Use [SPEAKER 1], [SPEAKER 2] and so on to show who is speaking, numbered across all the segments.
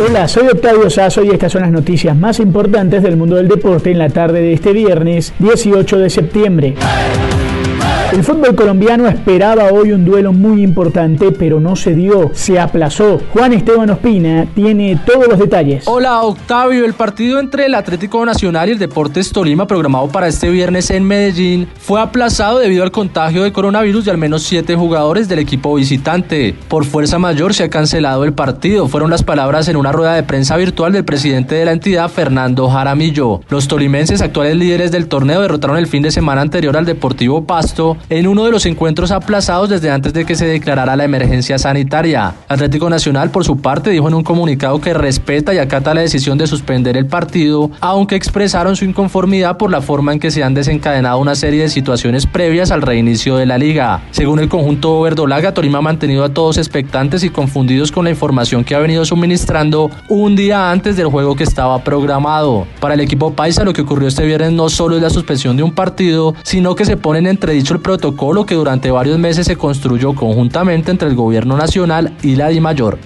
[SPEAKER 1] Hola, soy Octavio Sazo y estas son las noticias más importantes del mundo del deporte en la tarde de este viernes 18 de septiembre. El fútbol colombiano esperaba hoy un duelo muy importante, pero no se dio, se aplazó. Juan Esteban Ospina tiene todos los detalles.
[SPEAKER 2] Hola Octavio, el partido entre el Atlético Nacional y el Deportes Tolima programado para este viernes en Medellín fue aplazado debido al contagio de coronavirus de al menos siete jugadores del equipo visitante. Por fuerza mayor se ha cancelado el partido, fueron las palabras en una rueda de prensa virtual del presidente de la entidad, Fernando Jaramillo. Los tolimenses, actuales líderes del torneo, derrotaron el fin de semana anterior al Deportivo Pasto en uno de los encuentros aplazados desde antes de que se declarara la emergencia sanitaria. Atlético Nacional, por su parte, dijo en un comunicado que respeta y acata la decisión de suspender el partido, aunque expresaron su inconformidad por la forma en que se han desencadenado una serie de situaciones previas al reinicio de la liga. Según el conjunto verdolaga, Torima ha mantenido a todos expectantes y confundidos con la información que ha venido suministrando un día antes del juego que estaba programado. Para el equipo paisa, lo que ocurrió este viernes no solo es la suspensión de un partido, sino que se pone en entredicho el protocolo que durante varios meses se construyó conjuntamente entre el gobierno nacional y la DIMAYOR.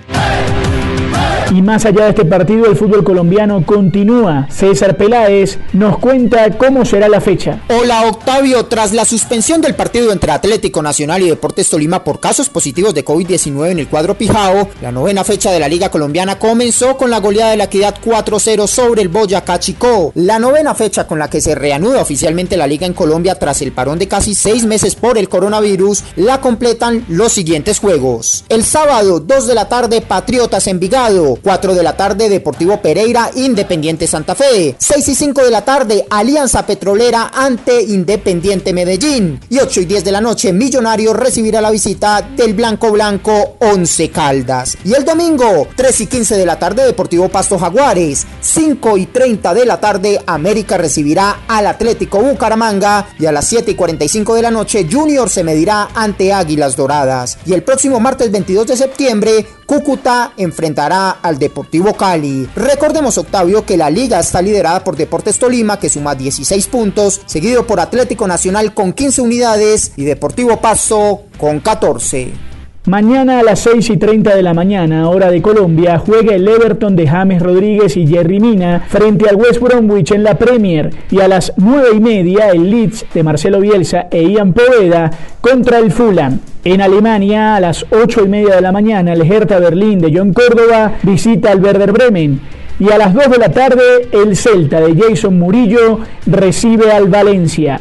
[SPEAKER 1] Y más allá de este partido, el fútbol colombiano continúa. César Peláez nos cuenta cómo será la fecha.
[SPEAKER 3] Hola Octavio, tras la suspensión del partido entre Atlético Nacional y Deportes Tolima por casos positivos de COVID-19 en el cuadro Pijao, la novena fecha de la Liga Colombiana comenzó con la goleada de la Equidad 4-0 sobre el Boyacá Chico. La novena fecha con la que se reanuda oficialmente la Liga en Colombia tras el parón de casi seis meses por el coronavirus, la completan los siguientes juegos. El sábado, 2 de la tarde, Patriotas Envigado. 4 de la tarde Deportivo Pereira, Independiente Santa Fe. 6 y 5 de la tarde Alianza Petrolera ante Independiente Medellín. Y 8 y 10 de la noche Millonario recibirá la visita del Blanco Blanco 11 Caldas. Y el domingo 3 y 15 de la tarde Deportivo Pasto Jaguares. 5 y 30 de la tarde América recibirá al Atlético Bucaramanga. Y a las 7 y 45 de la noche Junior se medirá ante Águilas Doradas. Y el próximo martes 22 de septiembre Cúcuta enfrentará al Deportivo Cali. Recordemos, Octavio, que la liga está liderada por Deportes Tolima, que suma 16 puntos, seguido por Atlético Nacional con 15 unidades y Deportivo Pasto con 14.
[SPEAKER 1] Mañana a las 6 y 30 de la mañana, hora de Colombia, juega el Everton de James Rodríguez y Jerry Mina frente al West Bromwich en la Premier. Y a las 9 y media, el Leeds de Marcelo Bielsa e Ian Poveda contra el Fulham. En Alemania, a las 8 y media de la mañana, el Hertha Berlín de John Córdoba visita al Werder Bremen. Y a las 2 de la tarde, el Celta de Jason Murillo recibe al Valencia.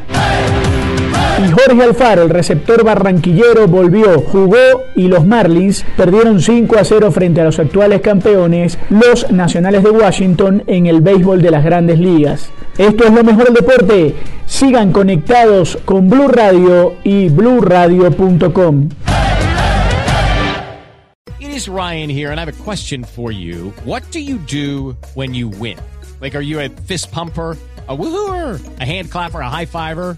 [SPEAKER 1] Y Jorge Alfaro, el receptor barranquillero, volvió, jugó y los Marlins perdieron 5 a 0 frente a los actuales campeones, los Nacionales de Washington, en el béisbol de las grandes ligas. Esto es lo mejor del deporte. Sigan conectados con Blue Radio y bluradio.com.
[SPEAKER 4] It is Ryan here, and I have a question for you. What do you do when you win? Like, are you a fist pumper? a woohooer, a hand clapper, a high fiver.